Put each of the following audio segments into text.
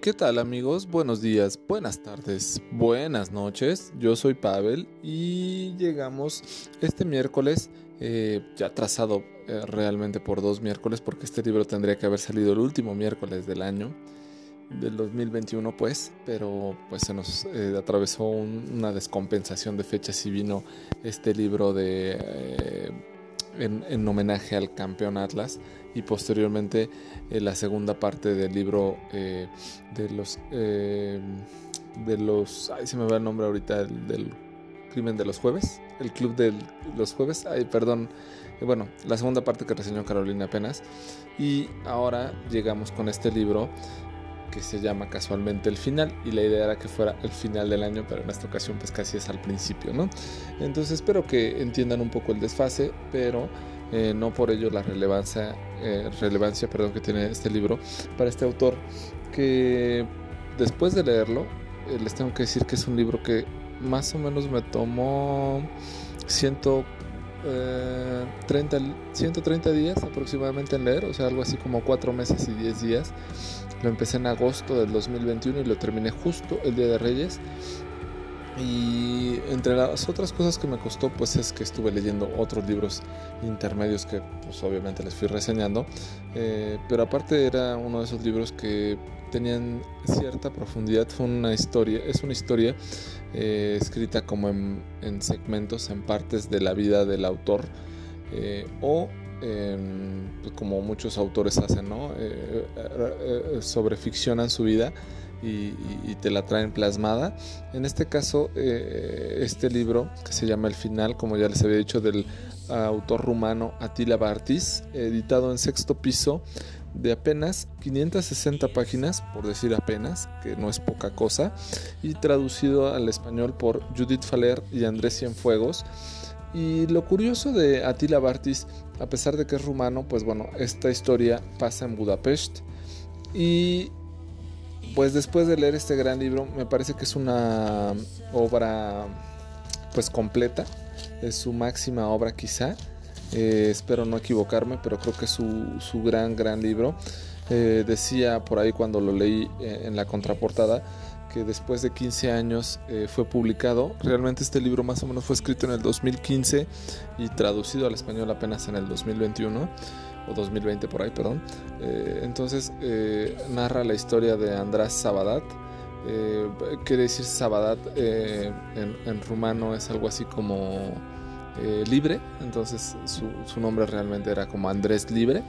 ¿qué tal amigos? Buenos días, buenas tardes, buenas noches. Yo soy Pavel y llegamos este miércoles, eh, ya trazado eh, realmente por dos miércoles, porque este libro tendría que haber salido el último miércoles del año, del 2021 pues, pero pues se nos eh, atravesó una descompensación de fechas y vino este libro de en, homenaje al campeón Atlas y posteriormente eh, la segunda parte del libro eh, de los eh, de los ay se me va el nombre ahorita del crimen de los jueves el club de los jueves ay perdón bueno la segunda parte que reseñó Carolina apenas y ahora llegamos con este libro que se llama casualmente el final y la idea era que fuera el final del año, pero en esta ocasión pues casi es al principio, ¿no? Entonces espero que entiendan un poco el desfase, pero eh, no por ello la relevancia, eh, relevancia perdón, que tiene este libro para este autor, que después de leerlo, eh, les tengo que decir que es un libro que más o menos me tomó 130, 130 días aproximadamente en leer, o sea, algo así como 4 meses y 10 días. Lo empecé en agosto del 2021 y lo terminé justo el Día de Reyes. Y entre las otras cosas que me costó, pues es que estuve leyendo otros libros intermedios que pues obviamente les fui reseñando. Eh, pero aparte era uno de esos libros que tenían cierta profundidad. Fue una historia, es una historia eh, escrita como en, segmentos, en partes de la vida del autor. Eh, o pues, como muchos autores hacen, ¿no? Eh, eh, eh, sobreficcionan su vida y, te la traen plasmada. En este caso, este libro que se llama El Final, como ya les había dicho, del autor rumano Attila Bartis, editado en sexto piso de apenas 560 páginas, por decir apenas, que no es poca cosa, y traducido al español por Judith Faller y Andrés Cienfuegos. Y lo curioso de Attila Bartis, a pesar de que es rumano, pues bueno, esta historia pasa en Budapest. Y pues después de leer este gran libro, me parece que es una obra pues completa. Es su máxima obra quizá. Eh, espero no equivocarme, pero creo que es su, gran, gran libro. Eh, decía por ahí cuando lo leí eh, en la contraportada que después de 15 años eh, fue publicado. Realmente este libro más o menos fue escrito en el 2015 y traducido al español apenas en el 2021 o 2020 por ahí, perdón. Eh, entonces eh, narra la historia de András Sabadat. quiere decir Sabadat en, rumano es algo así como libre, entonces su, su, nombre realmente era como Andrés Libre.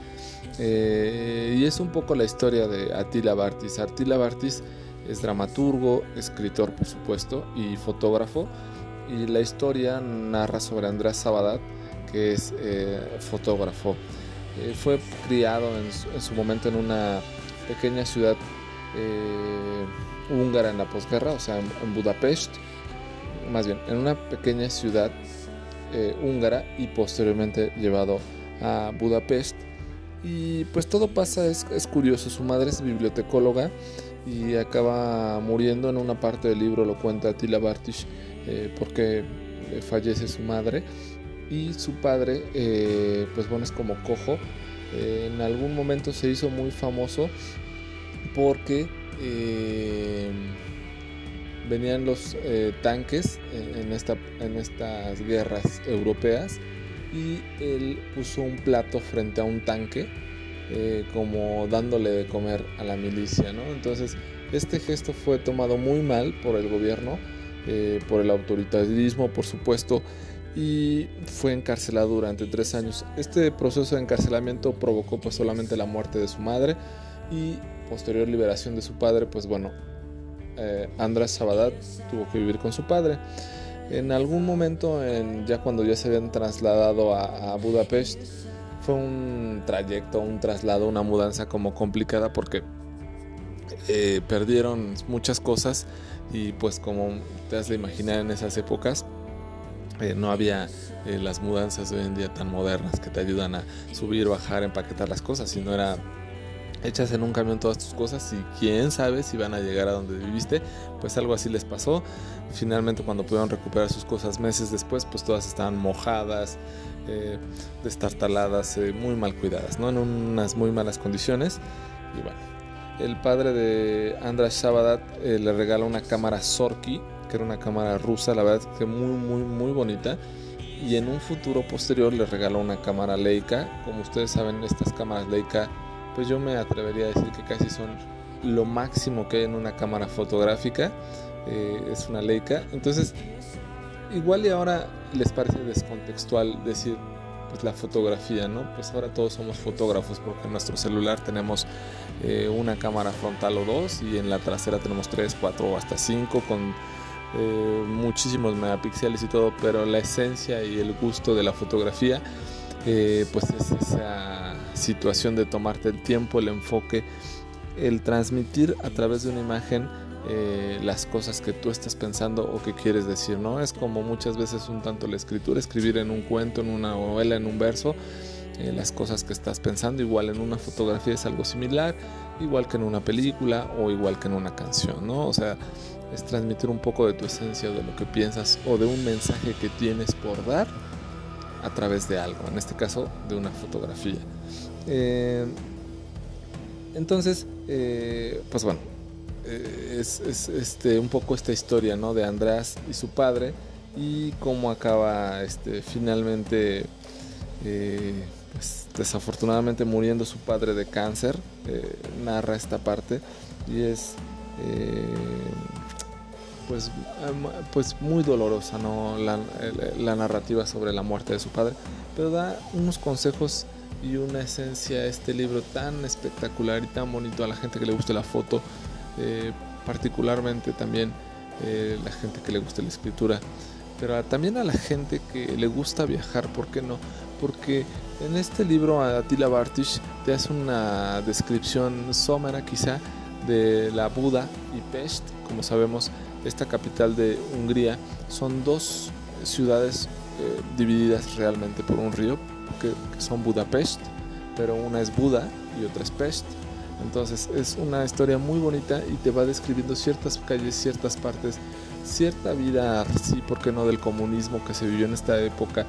y es un poco la historia de Attila Bartis. Attila Bartis es dramaturgo, escritor por supuesto y fotógrafo. Y la historia narra sobre Andrés Sabadat, que es eh, fotógrafo. Eh, fue criado en su, momento en una pequeña ciudad eh, húngara en la posguerra, o sea, en, Budapest, más bien, en una pequeña ciudad húngara y posteriormente llevado a Budapest. Y pues todo pasa, es, es curioso, su madre es bibliotecóloga y acaba muriendo en una parte del libro, lo cuenta Tila Bartish, eh, porque fallece su madre y su padre, eh, pues bueno, es como cojo. Eh, en algún momento se hizo muy famoso porque venían los tanques en, esta, en estas guerras europeas y él puso un plato frente a un tanque eh, como dándole de comer a la milicia, ¿no? Entonces, este gesto fue tomado muy mal por el gobierno, eh, por el autoritarismo, por supuesto, y fue encarcelado durante tres años. Este proceso de encarcelamiento provocó pues solamente la muerte de su madre y posterior liberación de su padre, pues bueno, eh, András Sabadat tuvo que vivir con su padre. En algún momento, ya cuando ya se habían trasladado a, a Budapest, un trayecto, un traslado, una mudanza como complicada porque eh, perdieron muchas cosas y pues como te has de imaginar en esas épocas eh, no había eh, las mudanzas de hoy en día tan modernas que te ayudan a subir, bajar, empaquetar las cosas, sino era echas en un camión todas tus cosas y quién sabe si van a llegar a donde viviste, pues algo así les pasó. Finalmente cuando pudieron recuperar sus cosas meses después, pues todas estaban mojadas, eh, destartaladas, eh, muy mal cuidadas, ¿no? en unas muy malas condiciones. Y bueno, el padre de Andras Shabadat eh, le regaló una cámara Sorki, que era una cámara rusa, la verdad que muy, muy, muy bonita. Y en un futuro posterior le regaló una cámara Leica. Como ustedes saben, estas cámaras Leica, pues yo me atrevería a decir que casi son lo máximo que hay en una cámara fotográfica. Eh, es una Leica. Entonces, igual y ahora les parece descontextual decir pues la fotografía, ¿no? Pues ahora todos somos fotógrafos porque en nuestro celular tenemos eh, una cámara frontal o dos y en la trasera tenemos tres, cuatro o hasta cinco con eh, muchísimos megapíxeles y todo, pero la esencia y el gusto de la fotografía pues es esa situación de tomarte el tiempo, el enfoque, el transmitir a través de una imagen eh, las cosas que tú estás pensando o que quieres decir, ¿no? Es como muchas veces un tanto la escritura, escribir en un cuento, en una novela, en un verso, eh, las cosas que estás pensando, igual en una fotografía es algo similar, igual que en una película o igual que en una canción, ¿no? O sea, es transmitir un poco de tu esencia, de lo que piensas o de un mensaje que tienes por dar a través de algo, en este caso de una fotografía. Eh, entonces, pues bueno, eh, es, este, un poco esta historia ¿no? de András y su padre y cómo acaba este, finalmente, eh, pues, desafortunadamente muriendo su padre de cáncer. Eh, narra esta parte y es pues, pues muy dolorosa ¿no? La, narrativa sobre la muerte de su padre, pero da unos consejos y una esencia a este libro tan espectacular y tan bonito a la gente que le guste la foto eh, particularmente también eh, la gente que le gusta la escritura, pero también a la gente que le gusta viajar, ¿por qué no? Porque en este libro Attila Bartish te hace una descripción somera quizá de la Buda y Pest, como sabemos, esta capital de Hungría, son dos ciudades eh, divididas realmente por un río, que, que son Budapest, pero una es Buda y otra es Pest. Entonces es una historia muy bonita y te va describiendo ciertas calles, ciertas partes, cierta vida, sí, ¿por qué no?, del comunismo que se vivió en esta época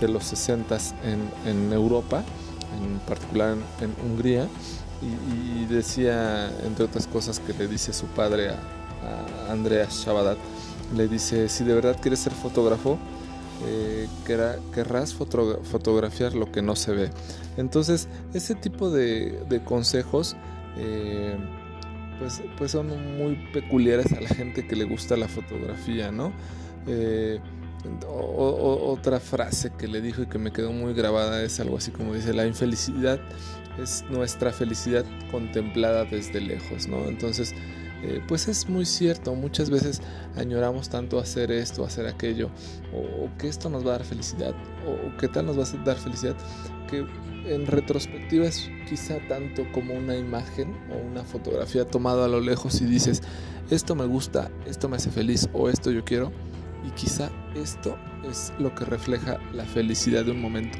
de los 60 en, en Europa, en particular en, Hungría. Y, decía, entre otras cosas, que le dice su padre a, Andreas Shabadat, le dice, si de verdad quieres ser fotógrafo, eh, querrás fotografiar lo que no se ve. Entonces, ese tipo de, consejos eh, pues, pues son muy peculiares a la gente que le gusta la fotografía, ¿no? Eh, otra frase que le dijo y que me quedó muy grabada es algo así como dice, la infelicidad es nuestra felicidad contemplada desde lejos, ¿no? Entonces, eh, pues es muy cierto, muchas veces añoramos tanto hacer esto, hacer aquello, o, que esto nos va a dar felicidad, o, que tal nos va a dar felicidad, que en retrospectiva es quizá tanto como una imagen o una fotografía tomada a lo lejos y dices, esto me gusta, esto me hace feliz o esto yo quiero, y quizá esto es lo que refleja la felicidad de un momento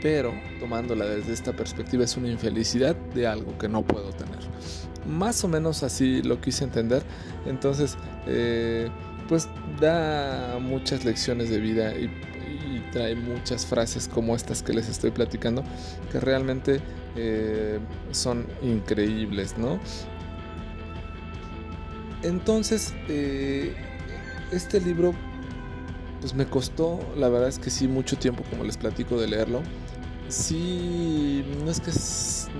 pero tomándola desde esta perspectiva es una infelicidad de algo que no puedo tener. Más o menos así lo quise entender. Entonces, eh, pues da muchas lecciones de vida y, trae muchas frases como estas que les estoy platicando que realmente eh, son increíbles, ¿no? Entonces, eh, este libro pues me costó, la verdad es que sí, mucho tiempo, como les platico, de leerlo. Sí, no es que,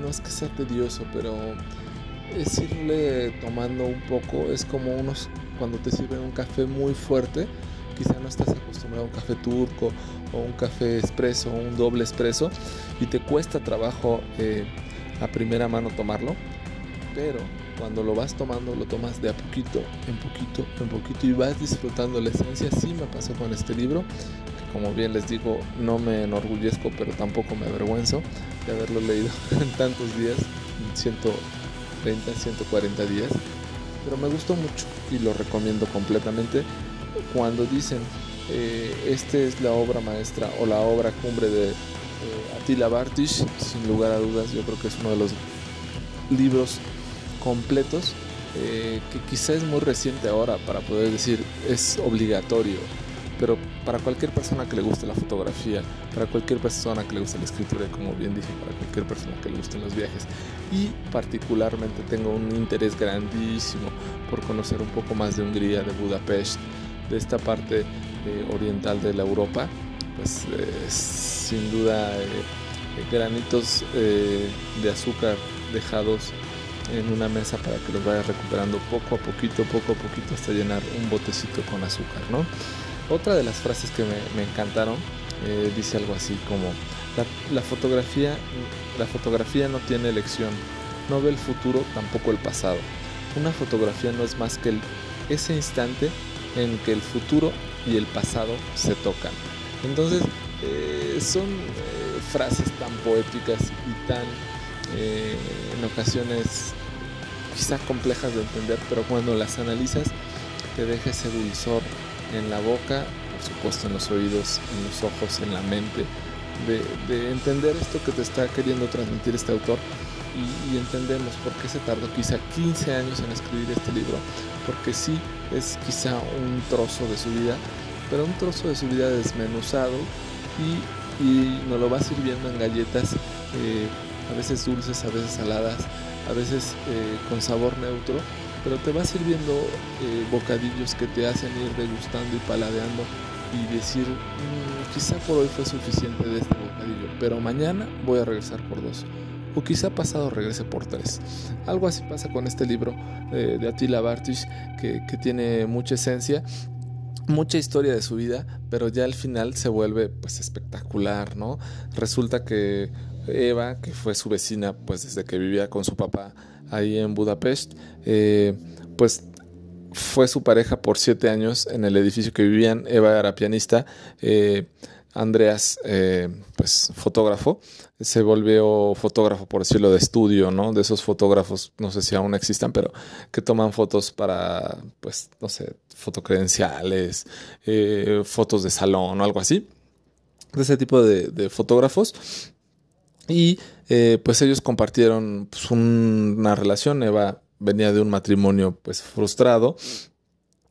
no es que sea tedioso, pero es irle tomando un poco. Es como unos cuando te sirven un café muy fuerte. Quizá no estás acostumbrado a un café turco o un café expreso o un doble expreso y te cuesta trabajo eh, a primera mano tomarlo. Pero cuando lo vas tomando, lo tomas de a poquito, en poquito, en poquito y vas disfrutando la esencia. Sí me pasó con este libro, que como bien les digo, no me enorgullezco, pero tampoco me avergüenzo de haberlo leído en tantos días, 130, 140 días. Pero me gustó mucho y lo recomiendo completamente. Cuando dicen, eh, esta es la obra maestra o la obra cumbre de eh, Attila Bartish, sin lugar a dudas, yo creo que es uno de los libros completos eh, que quizá es muy reciente ahora para poder decir es obligatorio pero para cualquier persona que le guste la fotografía, para cualquier persona que le guste la escritura, como bien dije, para cualquier persona que le gusten los viajes. Y particularmente tengo un interés grandísimo por conocer un poco más de Hungría, de Budapest, de esta parte eh, oriental de la Europa, pues eh, sin duda eh, granitos de azúcar dejados en una mesa para que los vayas recuperando poco a poquito, poco a poquito hasta llenar un botecito con azúcar, ¿no? Otra de las frases que me, encantaron eh, dice algo así como la, fotografía, la fotografía no tiene elección, no ve el futuro, tampoco el pasado. Una fotografía no es más que ese instante en que el futuro y el pasado se tocan. Entonces, eh, son eh, frases tan poéticas y tan en ocasiones quizá complejas de entender, pero cuando las analizas te deja ese dulzor en la boca, por supuesto en los oídos, en los ojos, en la mente, de, entender esto que te está queriendo transmitir este autor y, entendemos por qué se tardó quizá 15 años en escribir este libro, porque sí es quizá un trozo de su vida, pero un trozo de su vida desmenuzado y, y nos lo va sirviendo en galletas, eh, a veces dulces, a veces saladas, a veces eh, con sabor neutro, pero te va sirviendo eh, bocadillos que te hacen ir degustando y paladeando y decir, mm, quizá por hoy fue suficiente de este bocadillo, pero mañana voy a regresar por dos. O quizá pasado regrese por tres. Algo así pasa con este libro eh, de Attila Bartisch que, que tiene mucha esencia mucha historia de su vida, pero ya al final se vuelve pues espectacular, ¿no? Resulta que Eva, que fue su vecina pues desde que vivía con su papá ahí en Budapest, eh, pues fue su pareja por siete años en el edificio que vivían. Eva era pianista, eh, Andreas, eh, pues fotógrafo, se volvió fotógrafo, por decirlo, de estudio, ¿no? De esos fotógrafos, no sé si aún existan, pero que toman fotos para, pues, no sé, fotocredenciales, fotos de salón o algo así. De ese tipo de fotógrafos y eh, pues ellos compartieron pues, una relación. Eva venía de un matrimonio pues frustrado.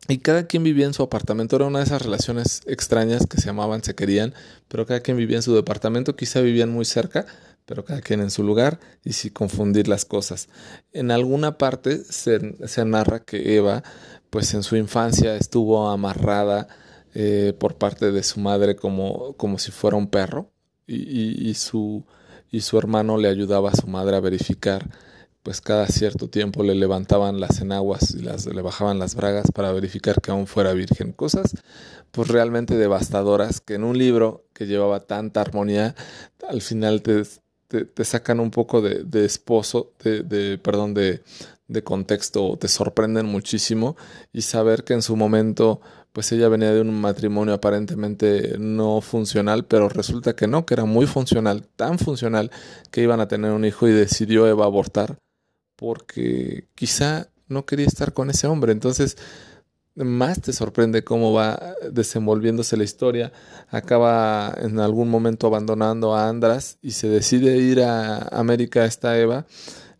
Y cada quien vivía en su apartamento. Era una de esas relaciones extrañas que se amaban, se querían, pero cada quien vivía en su departamento. Quizá vivían muy cerca, pero cada quien en su lugar y sin confundir las cosas. En alguna parte se, se narra que Eva, pues en su infancia estuvo amarrada eh, por parte de su madre como, como si fuera un perro y, y su y su hermano le ayudaba a su madre a verificar, pues cada cierto tiempo le levantaban las enaguas y las, le bajaban las bragas para verificar que aún fuera virgen. Cosas pues realmente devastadoras que en un libro que llevaba tanta armonía, al final te, te, sacan un poco de, de esposo, de, de, perdón, de, de contexto, te sorprenden muchísimo y saber que en su momento pues ella venía de un matrimonio aparentemente no funcional, pero resulta que no, que era muy funcional, tan funcional que iban a tener un hijo y decidió Eva abortar porque quizá no quería estar con ese hombre. Entonces, más te sorprende cómo va desenvolviéndose la historia. Acaba en algún momento abandonando a Andras y se decide ir a América esta Eva.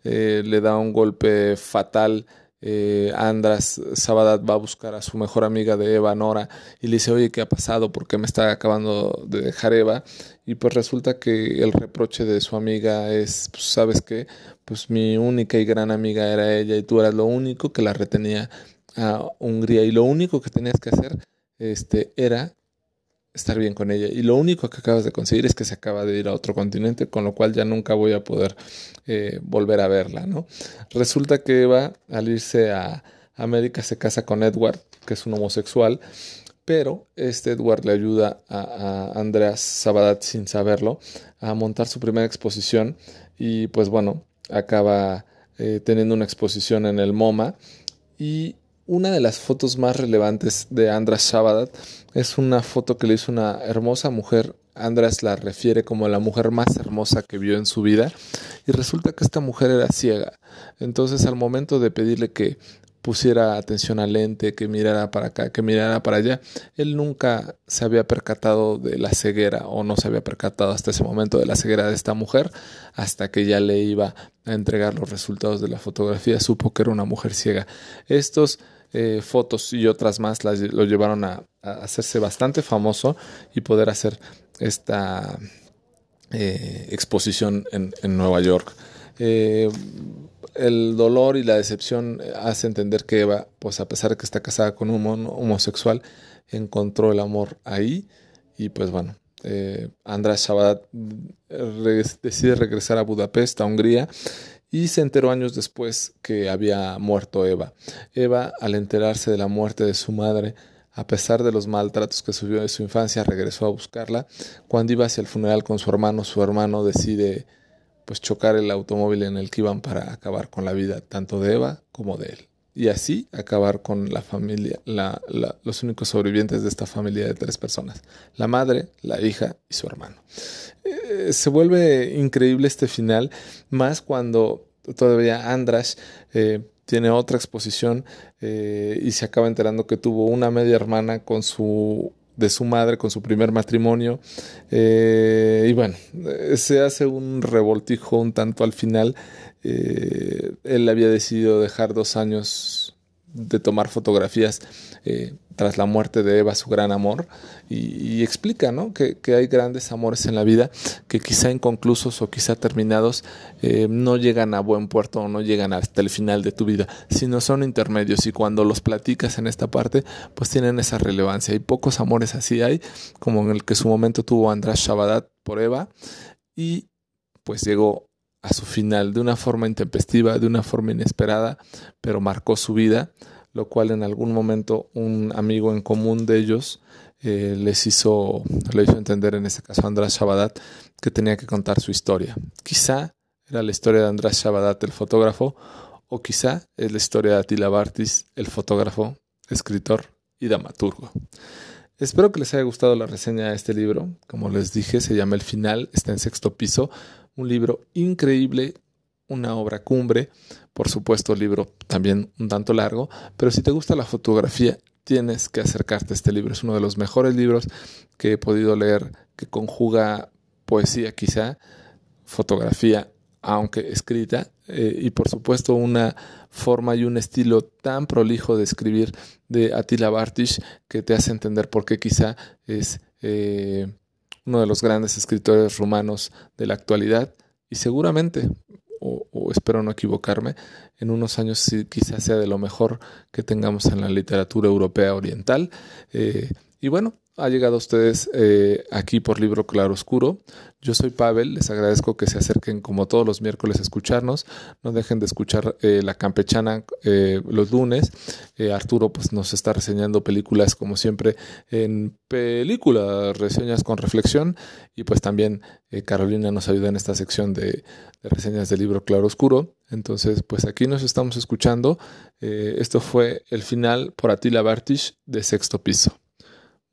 Eh, le da un golpe fatal eh, Andras Sabadat va a buscar a su mejor amiga de Eva, Nora, y le dice, oye, ¿qué ha pasado? ¿Por qué me está acabando de dejar Eva? Y pues resulta que el reproche de su amiga es, pues, ¿sabes qué? Pues mi única y gran amiga era ella y tú eras lo único que la retenía a Hungría y lo único que tenías que hacer este, era estar bien con ella. Y lo único que acabas de conseguir es que se acaba de ir a otro continente, con lo cual ya nunca voy a poder eh, volver a verla, ¿no? Resulta que Eva, al irse a América, se casa con Edward, que es un homosexual, pero este Edward le ayuda a, Andreas Sabadat, sin saberlo, a montar su primera exposición y pues bueno, acaba eh, teniendo una exposición en el MoMA y una de las fotos más relevantes de Andras Sabadat es una foto que le hizo una hermosa mujer. Andras la refiere como la mujer más hermosa que vio en su vida. Y resulta que esta mujer era ciega. Entonces al momento de pedirle que pusiera atención al lente, que mirara para acá, que mirara para allá. Él nunca se había percatado de la ceguera o no se había percatado hasta ese momento de la ceguera de esta mujer, hasta que ya le iba a entregar los resultados de la fotografía, supo que era una mujer ciega. Estos eh, fotos y otras más lo llevaron a, hacerse bastante famoso y poder hacer esta eh, exposición en, Nueva York. Eh, el dolor y la decepción hace entender que Eva, pues a pesar de que está casada con un homosexual, encontró el amor ahí y pues bueno, eh, András Shabadat decide regresar a Budapest, a Hungría, y se enteró años después que había muerto Eva. Eva, al enterarse de la muerte de su madre, a pesar de los maltratos que sufrió en su infancia, regresó a buscarla. Cuando iba hacia el funeral con su hermano, su hermano decide pues chocar el automóvil en el que iban para acabar con la vida tanto de Eva como de él y así acabar con la familia, los únicos sobrevivientes de esta familia de tres personas, la madre, la hija y su hermano. Eh, se vuelve increíble este final, más cuando todavía Andras eh, tiene otra exposición eh, y se acaba enterando que tuvo una media hermana con su de su madre con su primer matrimonio. Y bueno se hace un revoltijo un tanto al final. Eh, él había decidido dejar dos años de tomar fotografías eh, tras la muerte de Eva, su gran amor, y, explica ¿no? que, hay grandes amores en la vida que quizá inconclusos o quizá terminados eh, no llegan a buen puerto o no llegan hasta el final de tu vida, sino son intermedios y cuando los platicas en esta parte, pues tienen esa relevancia. Y pocos amores así hay, como en el que su momento tuvo András Shabadat por Eva, y pues llegó a su final de una forma intempestiva, de una forma inesperada, pero marcó su vida, lo cual en algún momento un amigo en común de ellos eh, les hizo, hizo entender, en este caso András Shabadat, que tenía que contar su historia. Quizá era la historia de András Shabadat, el fotógrafo, o quizá es la historia de Attila Bartis, el fotógrafo, escritor y dramaturgo. Espero que les haya gustado la reseña de este libro. Como les dije, se llama El Final, está en sexto piso un libro increíble, una obra cumbre, por supuesto, libro también un tanto largo, pero si te gusta la fotografía, tienes que acercarte a este libro. Es uno de los mejores libros que he podido leer que conjuga poesía quizá, fotografía, aunque escrita, eh, y por supuesto una forma y un estilo tan prolijo de escribir de Attila Bartish que te hace entender por qué quizá es... Eh, uno de los grandes escritores rumanos de la actualidad y seguramente, o, espero no equivocarme, en unos años quizás sea de lo mejor que tengamos en la literatura europea oriental. Eh, y bueno, ha llegado a ustedes eh, aquí por Libro Claro Oscuro. Yo soy Pavel, les agradezco que se acerquen como todos los miércoles a escucharnos. No dejen de escuchar eh, La Campechana eh, los lunes. Arturo pues, nos está reseñando películas como siempre en película, reseñas con reflexión. Y pues también Carolina nos ayuda en esta sección de, de reseñas del libro Claro Oscuro. Entonces pues aquí nos estamos escuchando. esto fue el final por Attila Bartish de Sexto Piso.